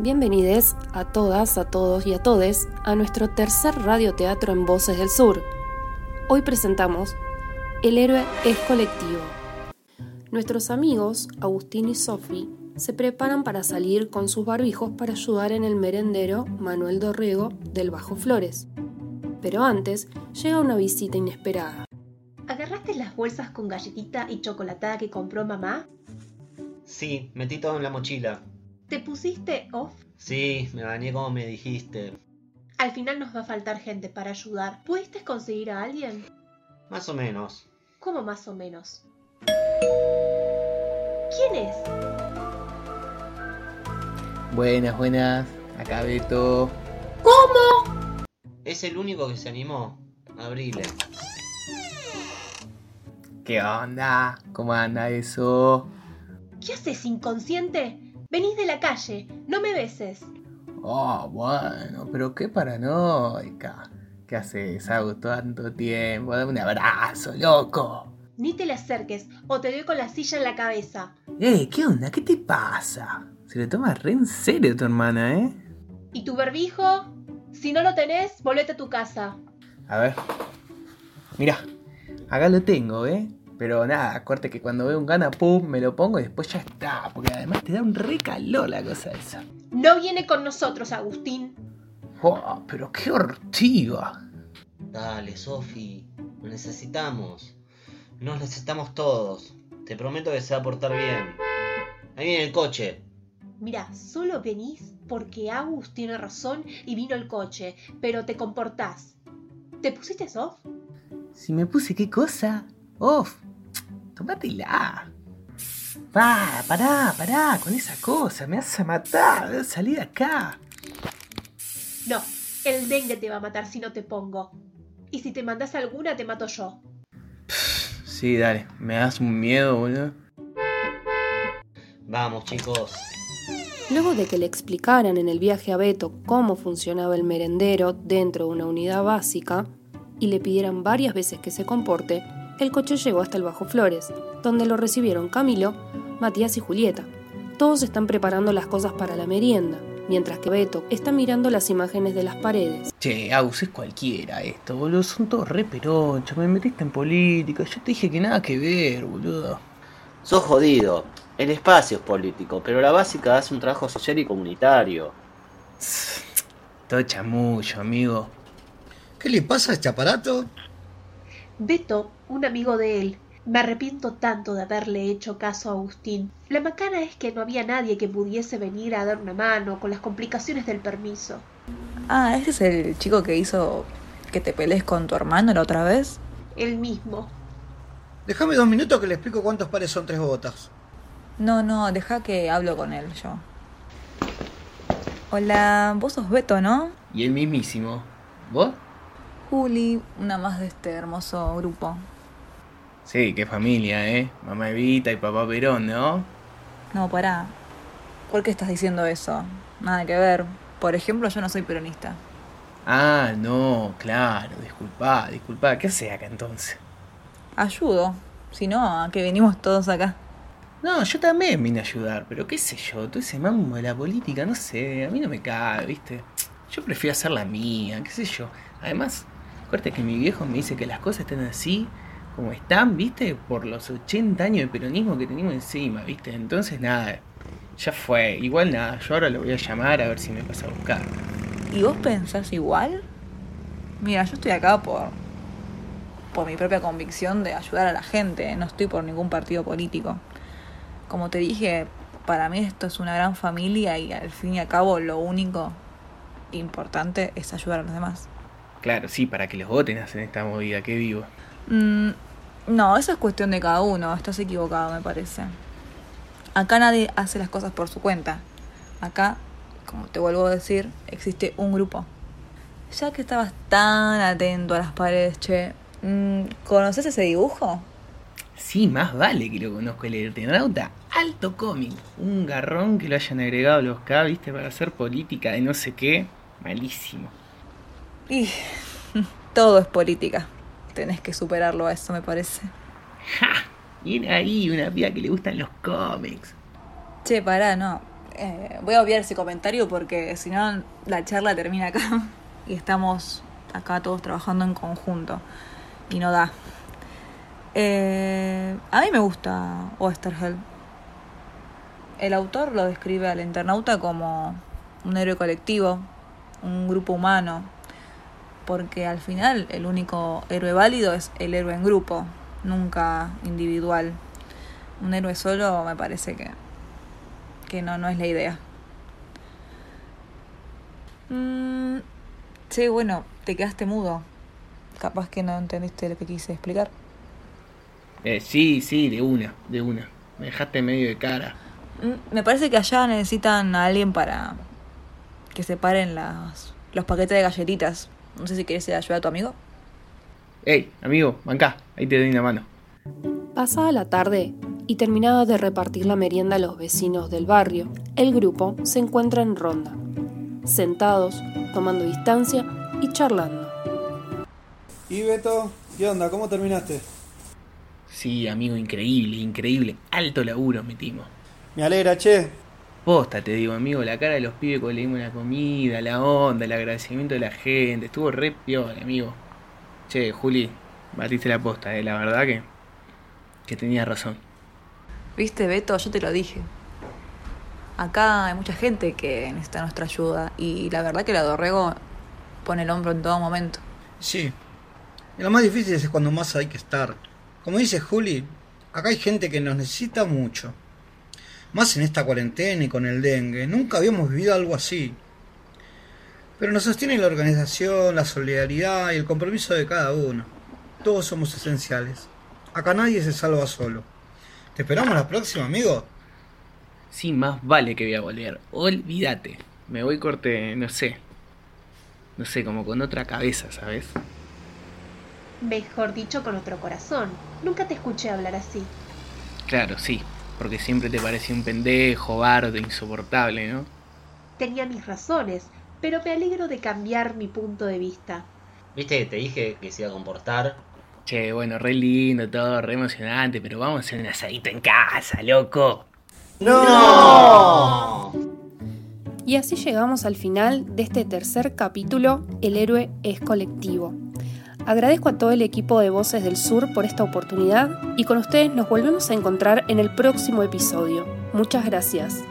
Bienvenidos a todas, a todos y a todes a nuestro tercer radioteatro en Voces del Sur. Hoy presentamos El héroe es colectivo. Nuestros amigos, Agustín y Sofi, se preparan para salir con sus barbijos para ayudar en el merendero Manuel Dorrego del Bajo Flores. Pero antes llega una visita inesperada. ¿Agarraste las bolsas con galletita y chocolatada que compró mamá? Sí, metí todo en la mochila. ¿Te pusiste off? Sí, me bañé como me dijiste. Al final nos va a faltar gente para ayudar. ¿Pudiste conseguir a alguien? Más o menos. ¿Cómo más o menos? ¿Quién es? Buenas, buenas. Acá Beto. ¿Cómo? Es el único que se animó. Abrile. ¿Qué onda? ¿Cómo anda eso? ¿Qué haces, inconsciente? Venís de la calle, no me beses. Oh, bueno, pero qué paranoica. ¿Qué haces, Hago tanto tiempo? Dame un abrazo, loco. Ni te le acerques o te doy con la silla en la cabeza. Eh, ¿qué onda? ¿Qué te pasa? Se le toma re en serio tu hermana, ¿eh? ¿Y tu barbijo? Si no lo tenés, volvete a tu casa. A ver. Mira, acá lo tengo, ¿eh? Pero nada, corte que cuando veo un gana, pum, me lo pongo y después ya está. Porque además te da un recalor la cosa esa. No viene con nosotros, Agustín. Oh, pero qué hortiva. Dale, Sofi. Lo necesitamos. Nos necesitamos todos. Te prometo que se va a portar bien. Ahí viene el coche. Mira, solo venís porque Agus tiene razón y vino el coche, pero te comportás. ¿Te pusiste soft? Si me puse qué cosa? Off. Tómatela. Va, pará, pará con esa cosa. Me vas a matar. Salí de acá. No, el dengue te va a matar si no te pongo. Y si te mandas alguna, te mato yo. Sí, dale. Me das un miedo, boludo. Vamos, chicos. Luego de que le explicaran en el viaje a Beto cómo funcionaba el merendero dentro de una unidad básica y le pidieran varias veces que se comporte, el coche llegó hasta el Bajo Flores, donde lo recibieron Camilo, Matías y Julieta. Todos están preparando las cosas para la merienda, mientras que Beto está mirando las imágenes de las paredes. Che, Agus, es cualquiera esto, boludo. Son todos re peronchos. Me metiste en política. Yo te dije que nada que ver, boludo. Sos jodido. El espacio es político, pero la básica hace un trabajo social y comunitario. Todo chamullo, amigo. ¿Qué le pasa a este aparato? Beto, un amigo de él. Me arrepiento tanto de haberle hecho caso a Agustín. La macana es que no había nadie que pudiese venir a dar una mano con las complicaciones del permiso. Ah, ¿ese es el chico que hizo que te pelees con tu hermano la otra vez? El mismo. Déjame dos minutos que le explico cuántos pares son tres botas. No, no, deja que hablo con él yo. Hola, vos sos Beto, ¿no? Y el mismísimo. ¿Vos? Juli, una más de este hermoso grupo. Sí, qué familia, ¿eh? Mamá Evita y papá Perón, ¿no? No, pará. ¿Por qué estás diciendo eso? Nada que ver. Por ejemplo, yo no soy peronista. Ah, no, claro, disculpa, disculpa. ¿Qué haces acá entonces? Ayudo. Si no, ¿a qué venimos todos acá? No, yo también vine a ayudar, pero qué sé yo, todo ese mambo de la política, no sé, a mí no me cae, ¿viste? Yo prefiero hacer la mía, qué sé yo. Además, corte que mi viejo me dice que las cosas están así como están, ¿viste? Por los 80 años de peronismo que tenemos encima, ¿viste? Entonces, nada, ya fue. Igual nada, yo ahora lo voy a llamar a ver si me pasa a buscar. ¿Y vos pensás igual? Mira, yo estoy acá por por mi propia convicción de ayudar a la gente, no estoy por ningún partido político. Como te dije, para mí esto es una gran familia y al fin y al cabo lo único importante es ayudar a los demás. Claro, sí, para que los voten hacen esta movida, que vivo. Mm, no, eso es cuestión de cada uno, estás equivocado me parece. Acá nadie hace las cosas por su cuenta. Acá, como te vuelvo a decir, existe un grupo. Ya que estabas tan atento a las paredes, che, mm, ¿conoces ese dibujo? Sí, más vale que lo conozco el Eternauta. Alto cómic. Un garrón que lo hayan agregado los K, viste, para hacer política de no sé qué. Malísimo. Y todo es política. Tenés que superarlo a eso, me parece. ¡Ja! Viene ahí una piba que le gustan los cómics. Che, pará, no. Eh, voy a obviar ese comentario porque si no la charla termina acá y estamos acá todos trabajando en conjunto y no da. Eh, a mí me gusta Osterheld. El autor lo describe al internauta como un héroe colectivo, un grupo humano, porque al final el único héroe válido es el héroe en grupo, nunca individual. Un héroe solo me parece que, que no, no es la idea. Mm, sí, bueno, te quedaste mudo. Capaz que no entendiste lo que quise explicar. Eh, sí, sí, de una, de una. Me dejaste medio de cara. Mm, Me parece que allá necesitan a alguien para que separen las, los paquetes de galletitas. No sé si quieres ir a ayudar a tu amigo. Ey, amigo, acá, ahí te doy una mano. Pasada la tarde y terminada de repartir la merienda a los vecinos del barrio, el grupo se encuentra en ronda, sentados, tomando distancia y charlando. ¿Y Beto? ¿Qué onda? ¿Cómo terminaste? Sí, amigo, increíble, increíble. Alto laburo metimos. Me alegra, che. Posta, te digo, amigo, la cara de los pibes cuando le dimos la comida, la onda, el agradecimiento de la gente. Estuvo re piola, amigo. Che, Juli, batiste la posta, eh. La verdad que, que tenía razón. Viste, Beto, yo te lo dije. Acá hay mucha gente que necesita nuestra ayuda y la verdad que la Dorrego pone el hombro en todo momento. Sí. Y lo más difícil es cuando más hay que estar. Como dice Juli, acá hay gente que nos necesita mucho. Más en esta cuarentena y con el dengue. Nunca habíamos vivido algo así. Pero nos sostiene la organización, la solidaridad y el compromiso de cada uno. Todos somos esenciales. Acá nadie se salva solo. ¿Te esperamos la próxima, amigo? Sí, más vale que voy a volver. Olvídate. Me voy corte, no sé. No sé, como con otra cabeza, ¿sabes? Mejor dicho, con otro corazón. Nunca te escuché hablar así. Claro, sí. Porque siempre te parecía un pendejo, bardo, insoportable, ¿no? Tenía mis razones, pero me alegro de cambiar mi punto de vista. ¿Viste que te dije que se iba a comportar? Che, bueno, re lindo todo, re emocionante, pero vamos a hacer un asadito en casa, loco. ¡No! Y así llegamos al final de este tercer capítulo, El héroe es colectivo. Agradezco a todo el equipo de Voces del Sur por esta oportunidad y con ustedes nos volvemos a encontrar en el próximo episodio. Muchas gracias.